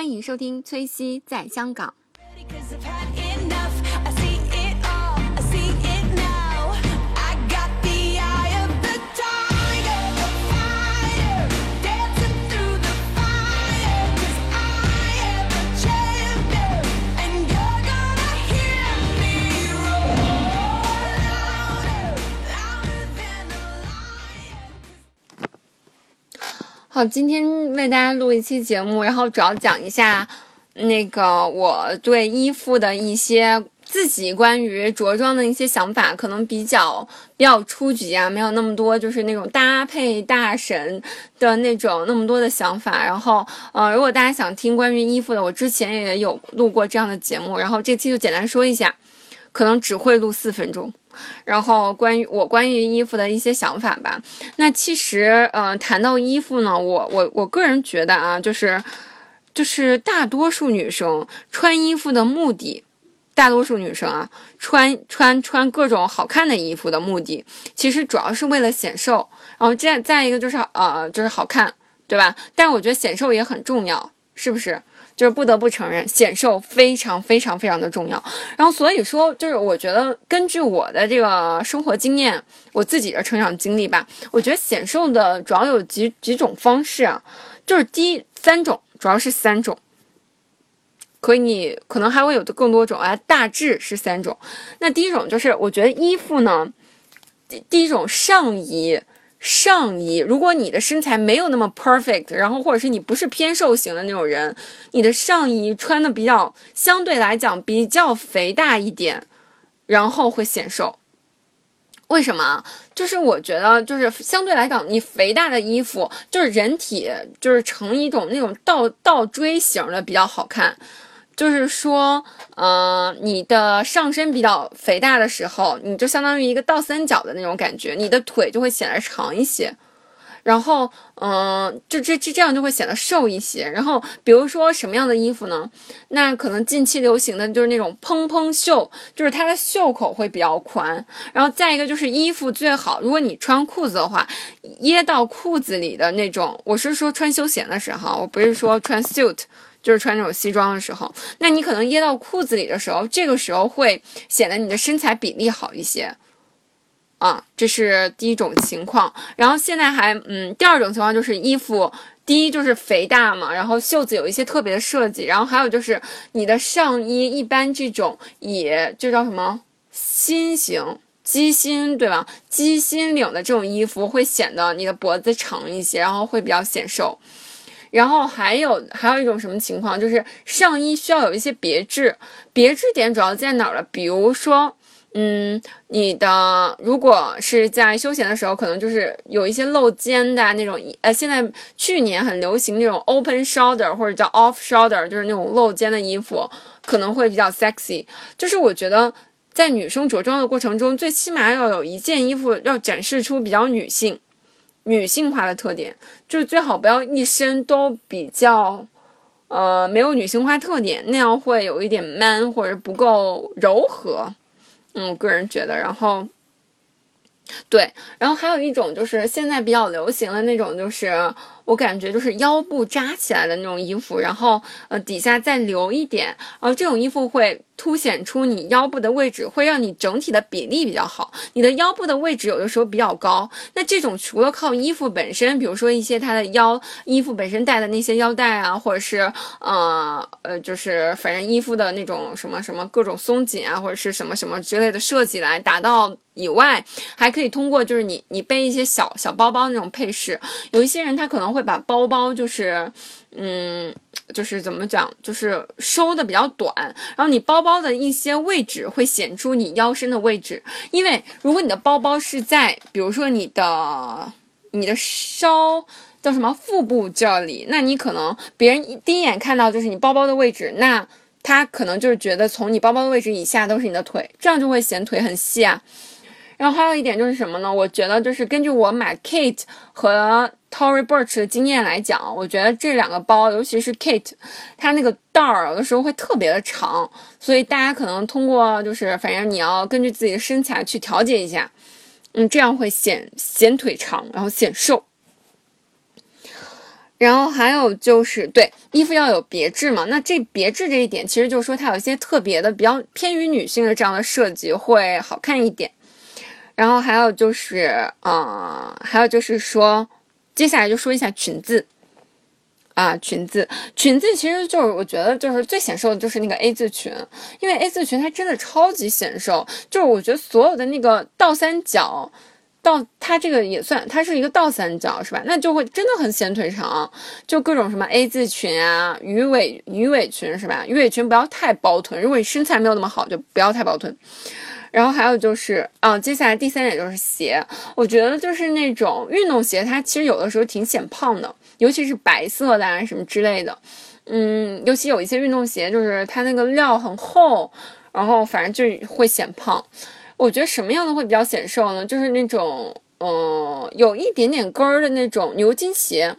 欢迎收听崔西在香港。今天为大家录一期节目，然后主要讲一下那个我对衣服的一些自己关于着装的一些想法，可能比较比较初级啊，没有那么多就是那种搭配大神的那种那么多的想法。然后，呃，如果大家想听关于衣服的，我之前也有录过这样的节目，然后这期就简单说一下，可能只会录四分钟。然后关于我关于衣服的一些想法吧。那其实，呃，谈到衣服呢，我我我个人觉得啊，就是就是大多数女生穿衣服的目的，大多数女生啊，穿穿穿各种好看的衣服的目的，其实主要是为了显瘦。然后再再一个就是呃，就是好看，对吧？但是我觉得显瘦也很重要，是不是？就是不得不承认，显瘦非常非常非常的重要。然后所以说，就是我觉得根据我的这个生活经验，我自己的成长经历吧，我觉得显瘦的主要有几几种方式啊，就是第一三种，主要是三种。可以，可能还会有更多种啊，大致是三种。那第一种就是，我觉得衣服呢，第第一种上衣，上衣，如果你的身材没有那么 perfect，然后或者是你不是偏瘦型的那种人，你的上衣穿的比较相对来讲比较肥大一点，然后会显瘦。为什么啊？就是我觉得，就是相对来讲，你肥大的衣服，就是人体就是成一种那种倒倒锥形的比较好看。就是说，呃，你的上身比较肥大的时候，你就相当于一个倒三角的那种感觉，你的腿就会显得长一些。然后，嗯、就这这这样就会显得瘦一些。然后，比如说什么样的衣服呢？那可能近期流行的就是那种蓬蓬袖，就是它的袖口会比较宽。然后再一个就是衣服最好，如果你穿裤子的话，掖到裤子里的那种。我是说穿休闲的时候，我不是说穿 suit。就是穿那种西装的时候，那你可能掖到裤子里的时候，这个时候会显得你的身材比例好一些。啊，这是第一种情况。然后现在还，嗯，第二种情况就是衣服，第一就是肥大嘛，然后袖子有一些特别的设计，然后还有就是你的上衣一般这种也就叫什么心型鸡心对吧？鸡心领的这种衣服会显得你的脖子长一些，然后会比较显瘦。然后还有还有一种什么情况，就是上衣需要有一些别致，别致点主要在哪儿了？比如说，嗯，你的如果是在休闲的时候，可能就是有一些露肩的那种，呃，现在去年很流行那种 open shoulder 或者叫 off shoulder，就是那种露肩的衣服，可能会比较 sexy。就是我觉得在女生着装的过程中，最起码要有一件衣服要展示出比较女性。女性化的特点，就是最好不要一身都比较，呃，没有女性化特点，那样会有一点 man 或者不够柔和。嗯，我个人觉得，然后，对，然后还有一种就是现在比较流行的那种，就是我感觉就是腰部扎起来的那种衣服，然后呃底下再留一点，然后这种衣服会。凸显出你腰部的位置，会让你整体的比例比较好。你的腰部的位置有的时候比较高，那这种除了靠衣服本身，比如说一些它的腰衣服本身带的那些腰带啊，或者是呃呃，就是反正衣服的那种什么什么各种松紧啊，或者是什么什么之类的设计来达到以外，还可以通过就是你你背一些小小包包那种配饰，有一些人他可能会把包包就是嗯。就是怎么讲，就是收的比较短，然后你包包的一些位置会显出你腰身的位置，因为如果你的包包是在，比如说你的你的稍叫什么腹部这里，那你可能别人第一眼看到就是你包包的位置，那他可能就是觉得从你包包的位置以下都是你的腿，这样就会显腿很细啊。然后还有一点就是什么呢？我觉得就是根据我买 Kate 和 Tory Burch 的经验来讲，我觉得这两个包，尤其是 Kate，它那个带儿有的时候会特别的长，所以大家可能通过就是反正你要根据自己的身材去调节一下，嗯，这样会显显腿长，然后显瘦。然后还有就是，对衣服要有别致嘛。那这别致这一点，其实就是说它有一些特别的、比较偏于女性的这样的设计会好看一点。然后还有就是，呃，还有就是说，接下来就说一下裙子。啊，裙子，裙子其实就是我觉得就是最显瘦的就是那个 A 字裙，因为 A 字裙它真的超级显瘦，就是我觉得所有的那个倒三角，倒它这个也算，它是一个倒三角是吧？那就会真的很显腿长，就各种什么 A 字裙啊、鱼尾鱼尾裙是吧？鱼尾裙不要太包臀，如果你身材没有那么好，就不要太包臀。然后还有就是，啊，接下来第三点就是鞋，我觉得就是那种运动鞋，它其实有的时候挺显胖的，尤其是白色的啊什么之类的。嗯，尤其有一些运动鞋，就是它那个料很厚，然后反正就会显胖。我觉得什么样的会比较显瘦呢？就是那种，嗯、有一点点跟儿的那种牛津鞋，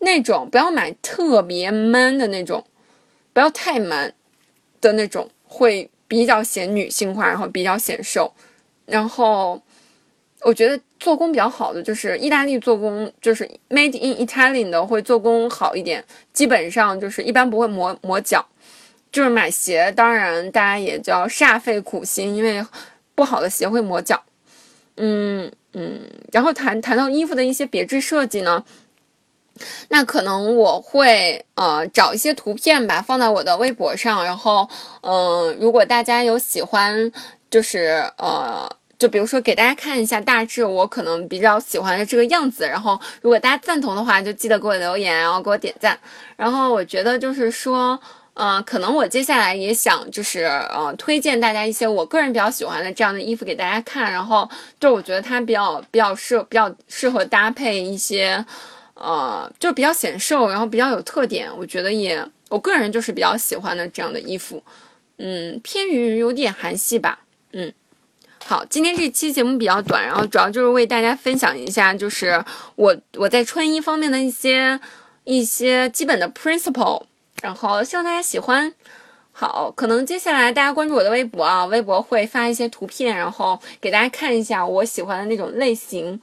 那种不要买特别 man 的那种，不要太 man 的那种，会比较显女性化，然后比较显瘦。然后我觉得做工比较好的就是意大利做工，就是 made in Italian 的会做工好一点，基本上就是一般不会磨磨脚。就是买鞋，当然大家也就要煞费苦心，因为不好的鞋会磨脚。嗯嗯，然后谈谈到衣服的一些别致设计呢，那可能我会呃找一些图片吧，放在我的微博上，然后嗯、如果大家有喜欢，就是呃。就比如说给大家看一下大致我可能比较喜欢的这个样子，然后如果大家赞同的话，就记得给我留言，然后给我点赞。然后我觉得就是说，呃，可能我接下来也想就是呃推荐大家一些我个人比较喜欢的这样的衣服给大家看，然后就我觉得它比较比较适比较适合搭配一些，呃，就比较显瘦，然后比较有特点，我觉得也我个人就是比较喜欢的这样的衣服，嗯，偏于有点韩系吧，嗯。好，今天这期节目比较短，然后主要就是为大家分享一下，就是我我在穿衣方面的一些一些基本的 principle，然后希望大家喜欢。好，可能接下来大家关注我的微博啊，微博会发一些图片，然后给大家看一下我喜欢的那种类型，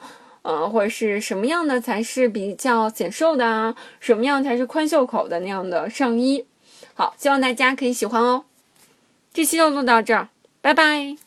嗯，或者是什么样的才是比较显瘦的啊，什么样才是宽袖口的那样的上衣。好，希望大家可以喜欢哦。这期就录到这儿，拜拜。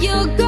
you go.